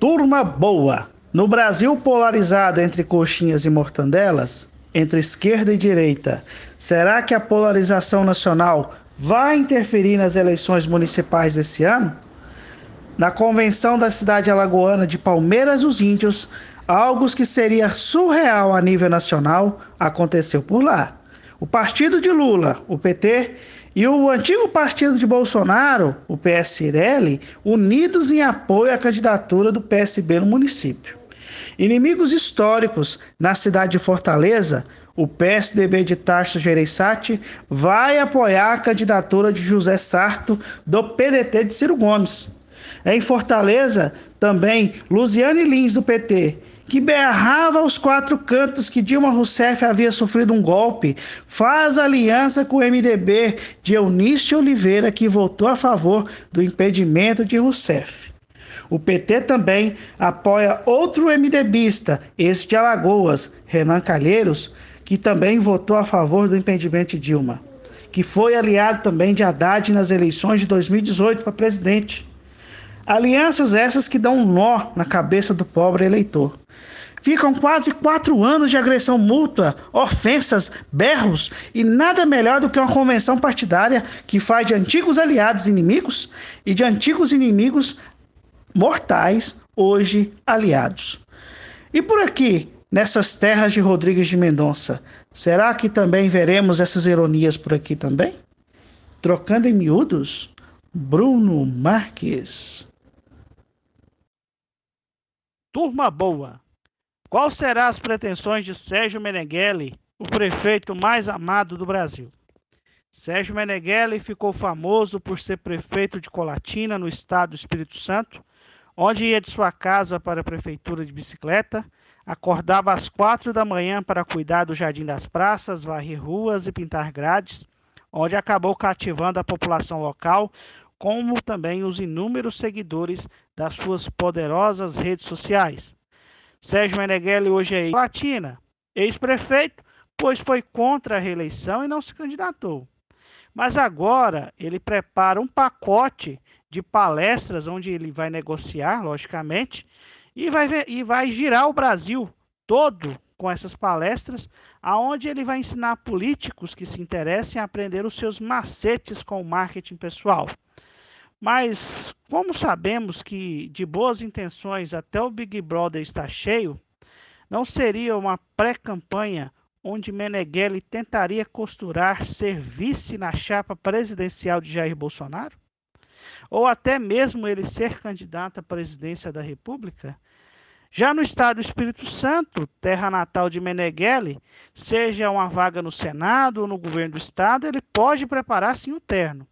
Turma boa! No Brasil polarizado entre coxinhas e mortandelas, entre esquerda e direita, será que a polarização nacional vai interferir nas eleições municipais desse ano? Na convenção da cidade alagoana de Palmeiras dos Índios, algo que seria surreal a nível nacional aconteceu por lá. O partido de Lula, o PT, e o antigo partido de Bolsonaro, o PSL, unidos em apoio à candidatura do PSB no município. Inimigos históricos na cidade de Fortaleza, o PSDB de Tarso Gereissati vai apoiar a candidatura de José Sarto do PDT de Ciro Gomes. Em Fortaleza, também Luciane Lins do PT que berrava aos quatro cantos que Dilma Rousseff havia sofrido um golpe, faz aliança com o MDB de Eunício Oliveira, que votou a favor do impedimento de Rousseff. O PT também apoia outro MDBista, esse de Alagoas, Renan Calheiros, que também votou a favor do impedimento de Dilma, que foi aliado também de Haddad nas eleições de 2018 para presidente. Alianças essas que dão um nó na cabeça do pobre eleitor. Ficam quase quatro anos de agressão mútua, ofensas, berros e nada melhor do que uma convenção partidária que faz de antigos aliados inimigos e de antigos inimigos mortais, hoje aliados. E por aqui, nessas terras de Rodrigues de Mendonça, será que também veremos essas ironias por aqui também? Trocando em miúdos, Bruno Marques. Turma boa! Qual serão as pretensões de Sérgio Meneghelli, o prefeito mais amado do Brasil? Sérgio Meneghelli ficou famoso por ser prefeito de Colatina, no estado do Espírito Santo, onde ia de sua casa para a prefeitura de bicicleta, acordava às quatro da manhã para cuidar do jardim das praças, varrer ruas e pintar grades, onde acabou cativando a população local, como também os inúmeros seguidores das suas poderosas redes sociais. Sérgio Meneghelli hoje é Latina, ex-prefeito, pois foi contra a reeleição e não se candidatou. Mas agora ele prepara um pacote de palestras onde ele vai negociar, logicamente, e vai, e vai girar o Brasil todo com essas palestras, aonde ele vai ensinar políticos que se interessem a aprender os seus macetes com o marketing pessoal. Mas como sabemos que de boas intenções até o Big Brother está cheio, não seria uma pré-campanha onde Meneghelli tentaria costurar ser vice na chapa presidencial de Jair Bolsonaro? Ou até mesmo ele ser candidato à presidência da República? Já no estado do Espírito Santo, terra natal de Meneghelli, seja uma vaga no Senado ou no governo do estado, ele pode preparar sim o terno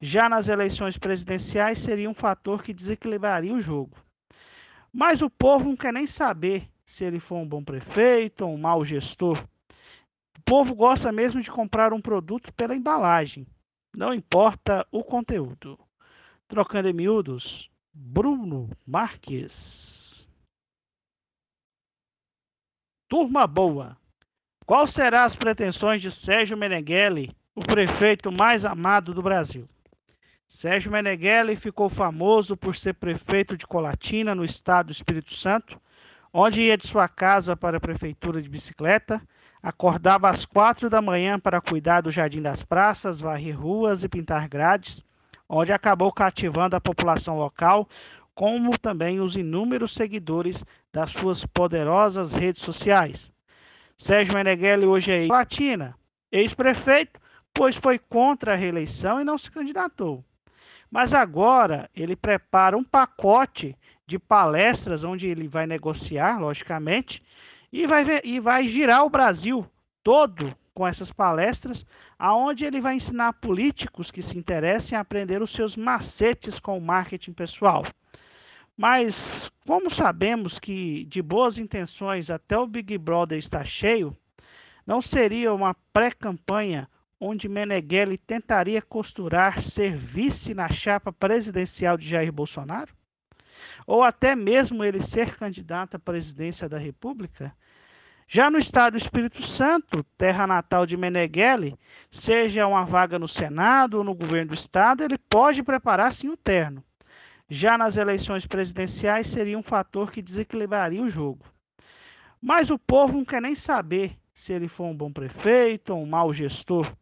já nas eleições presidenciais seria um fator que desequilibraria o jogo. Mas o povo não quer nem saber se ele for um bom prefeito ou um mau gestor. O povo gosta mesmo de comprar um produto pela embalagem, não importa o conteúdo. Trocando em miúdos, Bruno Marques. Turma boa! Qual serão as pretensões de Sérgio Meneghelli, o prefeito mais amado do Brasil? Sérgio Meneghelli ficou famoso por ser prefeito de Colatina, no estado do Espírito Santo, onde ia de sua casa para a prefeitura de bicicleta, acordava às quatro da manhã para cuidar do jardim das praças, varrer ruas e pintar grades, onde acabou cativando a população local, como também os inúmeros seguidores das suas poderosas redes sociais. Sérgio Meneghelli hoje é Colatina, ex-prefeito, pois foi contra a reeleição e não se candidatou. Mas agora ele prepara um pacote de palestras onde ele vai negociar, logicamente, e vai, e vai girar o Brasil todo com essas palestras, aonde ele vai ensinar políticos que se interessem a aprender os seus macetes com o marketing pessoal. Mas como sabemos que de boas intenções até o Big Brother está cheio, não seria uma pré-campanha onde Meneghelli tentaria costurar ser vice na chapa presidencial de Jair Bolsonaro? Ou até mesmo ele ser candidato à presidência da República? Já no estado do Espírito Santo, terra natal de Meneghelli, seja uma vaga no Senado ou no governo do estado, ele pode preparar sim o terno. Já nas eleições presidenciais seria um fator que desequilibraria o jogo. Mas o povo não quer nem saber se ele for um bom prefeito ou um mau gestor.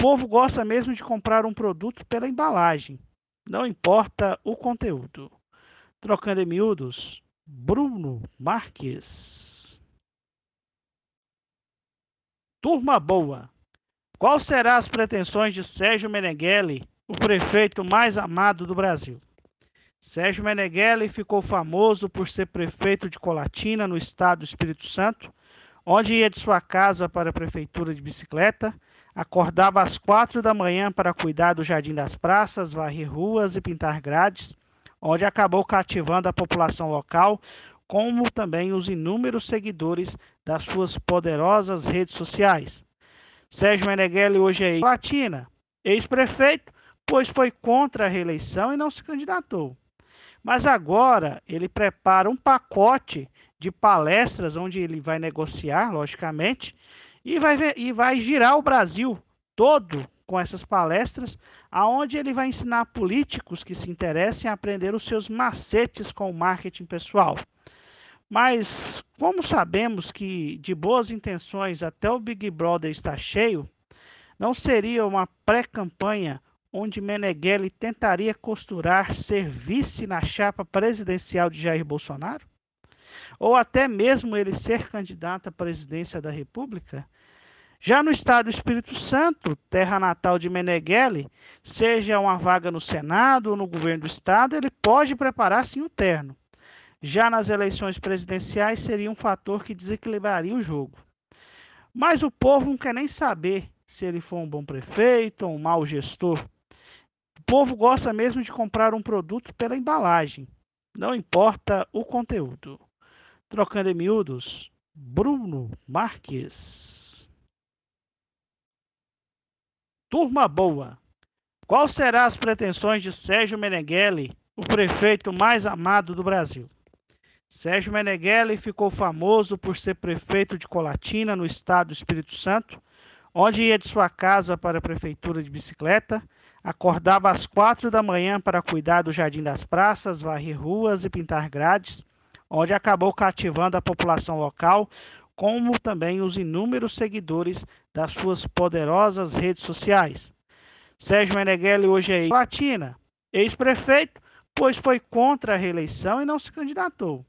Povo gosta mesmo de comprar um produto pela embalagem, não importa o conteúdo. Trocando em miúdos, Bruno Marques. Turma boa. Qual serão as pretensões de Sérgio Meneghelli, o prefeito mais amado do Brasil? Sérgio Meneghelli ficou famoso por ser prefeito de Colatina, no estado do Espírito Santo, onde ia de sua casa para a prefeitura de bicicleta, acordava às quatro da manhã para cuidar do jardim das praças, varrer ruas e pintar grades, onde acabou cativando a população local, como também os inúmeros seguidores das suas poderosas redes sociais. Sérgio Meneghelli hoje é Latina, ex-prefeito, pois foi contra a reeleição e não se candidatou. Mas agora ele prepara um pacote de palestras onde ele vai negociar, logicamente, e vai, e vai girar o Brasil todo com essas palestras, aonde ele vai ensinar políticos que se interessem a aprender os seus macetes com o marketing pessoal. Mas como sabemos que de boas intenções até o Big Brother está cheio, não seria uma pré-campanha onde Meneghelli tentaria costurar ser vice na chapa presidencial de Jair Bolsonaro? Ou até mesmo ele ser candidato à presidência da República? Já no estado do Espírito Santo, terra natal de Meneghelli, seja uma vaga no Senado ou no governo do estado, ele pode preparar sim o terno. Já nas eleições presidenciais seria um fator que desequilibraria o jogo. Mas o povo não quer nem saber se ele for um bom prefeito ou um mau gestor. O povo gosta mesmo de comprar um produto pela embalagem, não importa o conteúdo. Trocando em miúdos, Bruno Marques. Turma boa. Qual serão as pretensões de Sérgio Meneghelli, o prefeito mais amado do Brasil? Sérgio Meneghelli ficou famoso por ser prefeito de Colatina, no estado do Espírito Santo, onde ia de sua casa para a prefeitura de bicicleta, acordava às quatro da manhã para cuidar do jardim das praças, varrer ruas e pintar grades, onde acabou cativando a população local, como também os inúmeros seguidores das suas poderosas redes sociais. Sérgio Meneghelli hoje é Latina, ex-prefeito, pois foi contra a reeleição e não se candidatou.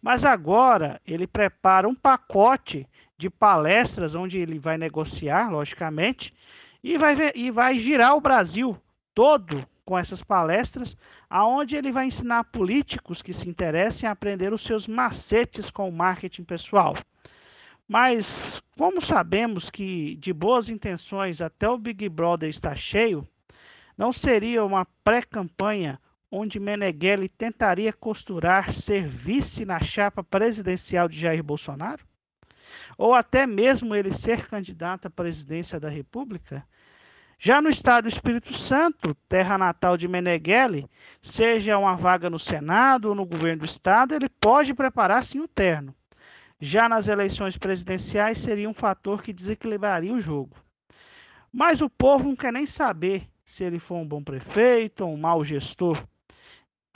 Mas agora ele prepara um pacote de palestras onde ele vai negociar, logicamente, e vai, e vai girar o Brasil todo com essas palestras, aonde ele vai ensinar políticos que se interessem a aprender os seus macetes com o marketing pessoal. Mas como sabemos que de boas intenções até o Big Brother está cheio, não seria uma pré-campanha onde Meneghelli tentaria costurar ser vice na chapa presidencial de Jair Bolsonaro? Ou até mesmo ele ser candidato à presidência da República? Já no estado do Espírito Santo, terra natal de Meneghelli, seja uma vaga no Senado ou no governo do estado, ele pode preparar sim o terno. Já nas eleições presidenciais seria um fator que desequilibraria o jogo. Mas o povo não quer nem saber se ele for um bom prefeito ou um mau gestor.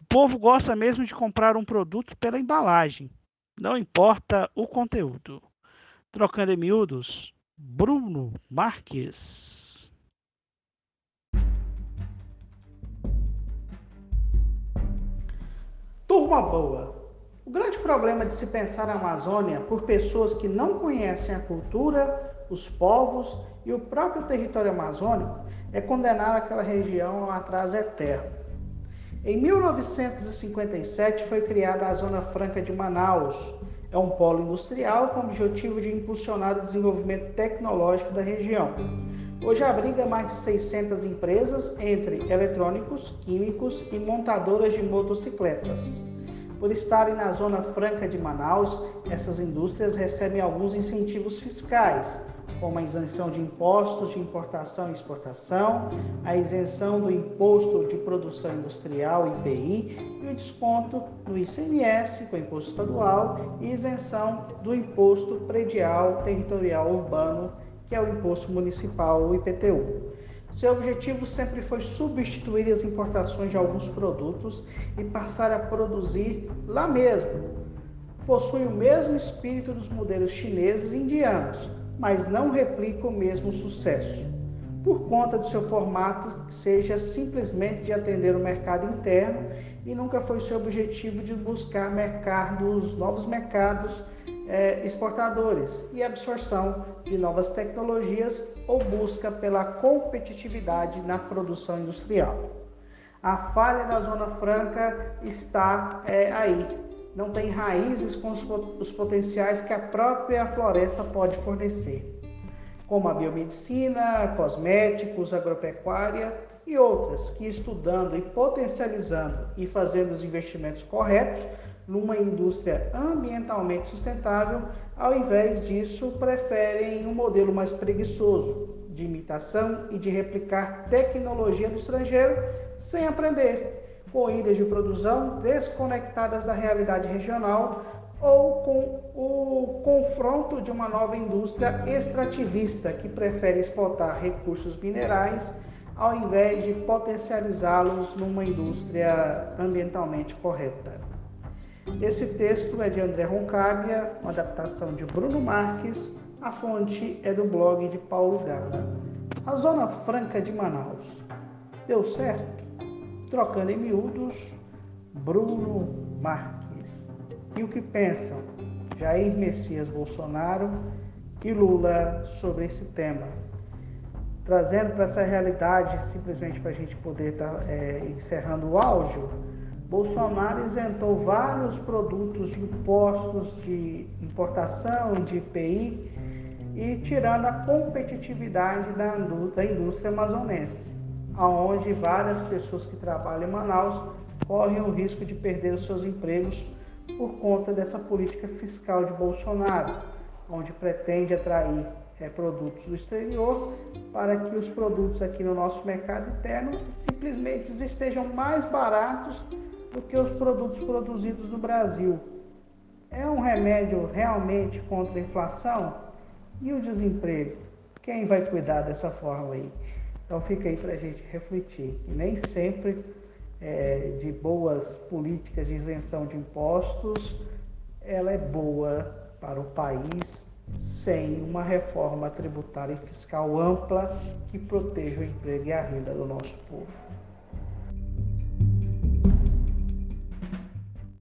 O povo gosta mesmo de comprar um produto pela embalagem, não importa o conteúdo. Trocando em miúdos, Bruno Marques. Turma boa! O grande problema de se pensar a Amazônia por pessoas que não conhecem a cultura, os povos e o próprio território amazônico é condenar aquela região a um atraso eterno. Em 1957 foi criada a Zona Franca de Manaus, é um polo industrial com o objetivo de impulsionar o desenvolvimento tecnológico da região. Hoje abriga mais de 600 empresas, entre eletrônicos, químicos e montadoras de motocicletas. Por estarem na Zona Franca de Manaus, essas indústrias recebem alguns incentivos fiscais, como a isenção de impostos de importação e exportação, a isenção do imposto de produção industrial IPI e o desconto no ICMS com imposto estadual e isenção do imposto predial territorial urbano, que é o imposto municipal o IPTU. Seu objetivo sempre foi substituir as importações de alguns produtos e passar a produzir lá mesmo. Possui o mesmo espírito dos modelos chineses e indianos, mas não replica o mesmo sucesso, por conta do seu formato que seja simplesmente de atender o mercado interno e nunca foi seu objetivo de buscar mercados, novos mercados é, exportadores e absorção de novas tecnologias ou busca pela competitividade na produção industrial. A falha da Zona Franca está é, aí. Não tem raízes com os potenciais que a própria floresta pode fornecer, como a biomedicina, cosméticos, agropecuária e outras que estudando e potencializando e fazendo os investimentos corretos numa indústria ambientalmente sustentável, ao invés disso, preferem um modelo mais preguiçoso de imitação e de replicar tecnologia do estrangeiro sem aprender, com ilhas de produção desconectadas da realidade regional ou com o confronto de uma nova indústria extrativista que prefere exportar recursos minerais ao invés de potencializá-los numa indústria ambientalmente correta. Esse texto é de André Roncaglia, uma adaptação de Bruno Marques, a fonte é do blog de Paulo Gala. A Zona Franca de Manaus. Deu certo? Trocando em miúdos, Bruno Marques. E o que pensam Jair Messias Bolsonaro e Lula sobre esse tema? Trazendo para essa realidade, simplesmente para a gente poder estar tá, é, encerrando o áudio, Bolsonaro isentou vários produtos de impostos de importação, de IPI, e tirando a competitividade da indústria amazonense, aonde várias pessoas que trabalham em Manaus correm o risco de perder os seus empregos por conta dessa política fiscal de Bolsonaro, onde pretende atrair é, produtos do exterior para que os produtos aqui no nosso mercado interno simplesmente estejam mais baratos do que os produtos produzidos no Brasil. É um remédio realmente contra a inflação? E o desemprego? Quem vai cuidar dessa forma aí? Então fica aí para a gente refletir. E nem sempre é, de boas políticas de isenção de impostos, ela é boa para o país sem uma reforma tributária e fiscal ampla que proteja o emprego e a renda do nosso povo.